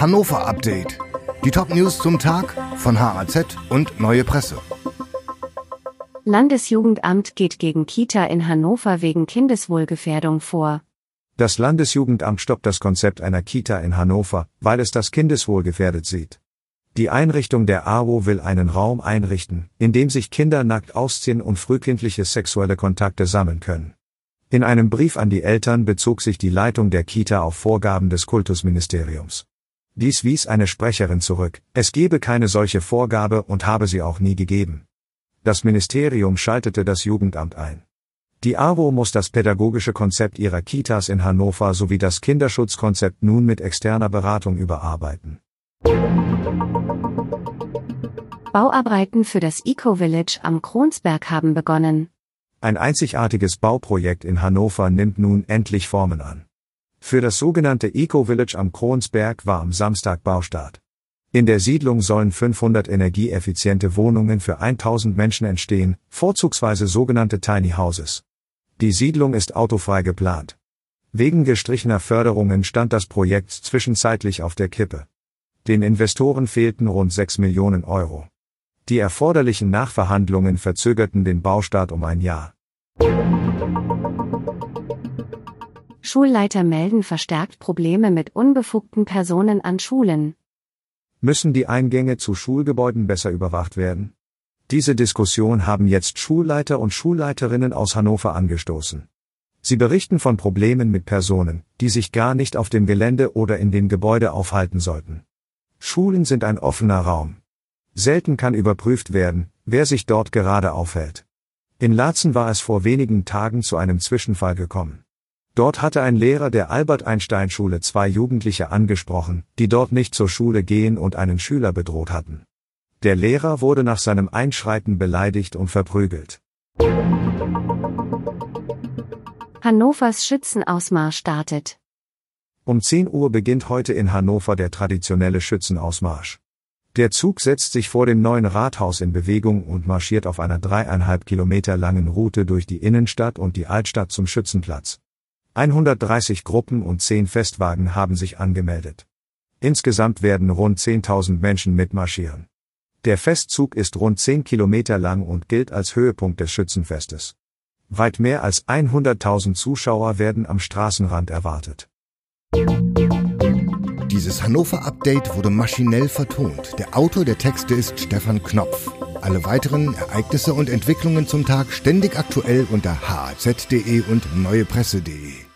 Hannover Update. Die Top-News zum Tag von HAZ und Neue Presse. Landesjugendamt geht gegen Kita in Hannover wegen Kindeswohlgefährdung vor. Das Landesjugendamt stoppt das Konzept einer Kita in Hannover, weil es das Kindeswohl gefährdet sieht. Die Einrichtung der AWO will einen Raum einrichten, in dem sich Kinder nackt ausziehen und frühkindliche sexuelle Kontakte sammeln können. In einem Brief an die Eltern bezog sich die Leitung der Kita auf Vorgaben des Kultusministeriums. Dies wies eine Sprecherin zurück, es gebe keine solche Vorgabe und habe sie auch nie gegeben. Das Ministerium schaltete das Jugendamt ein. Die AWO muss das pädagogische Konzept ihrer Kitas in Hannover sowie das Kinderschutzkonzept nun mit externer Beratung überarbeiten. Bauarbeiten für das Eco-Village am Kronsberg haben begonnen. Ein einzigartiges Bauprojekt in Hannover nimmt nun endlich Formen an. Für das sogenannte Eco-Village am Kronsberg war am Samstag Baustart. In der Siedlung sollen 500 energieeffiziente Wohnungen für 1000 Menschen entstehen, vorzugsweise sogenannte Tiny Houses. Die Siedlung ist autofrei geplant. Wegen gestrichener Förderungen stand das Projekt zwischenzeitlich auf der Kippe. Den Investoren fehlten rund 6 Millionen Euro. Die erforderlichen Nachverhandlungen verzögerten den Baustart um ein Jahr. Schulleiter melden verstärkt Probleme mit unbefugten Personen an Schulen. Müssen die Eingänge zu Schulgebäuden besser überwacht werden? Diese Diskussion haben jetzt Schulleiter und Schulleiterinnen aus Hannover angestoßen. Sie berichten von Problemen mit Personen, die sich gar nicht auf dem Gelände oder in dem Gebäude aufhalten sollten. Schulen sind ein offener Raum. Selten kann überprüft werden, wer sich dort gerade aufhält. In Laatzen war es vor wenigen Tagen zu einem Zwischenfall gekommen. Dort hatte ein Lehrer der Albert-Einstein-Schule zwei Jugendliche angesprochen, die dort nicht zur Schule gehen und einen Schüler bedroht hatten. Der Lehrer wurde nach seinem Einschreiten beleidigt und verprügelt. Hannovers Schützenausmarsch startet. Um 10 Uhr beginnt heute in Hannover der traditionelle Schützenausmarsch. Der Zug setzt sich vor dem neuen Rathaus in Bewegung und marschiert auf einer dreieinhalb Kilometer langen Route durch die Innenstadt und die Altstadt zum Schützenplatz. 130 Gruppen und 10 Festwagen haben sich angemeldet. Insgesamt werden rund 10.000 Menschen mitmarschieren. Der Festzug ist rund 10 Kilometer lang und gilt als Höhepunkt des Schützenfestes. Weit mehr als 100.000 Zuschauer werden am Straßenrand erwartet. Dieses Hannover-Update wurde maschinell vertont. Der Autor der Texte ist Stefan Knopf. Alle weiteren Ereignisse und Entwicklungen zum Tag ständig aktuell unter hz.de und neuepresse.de.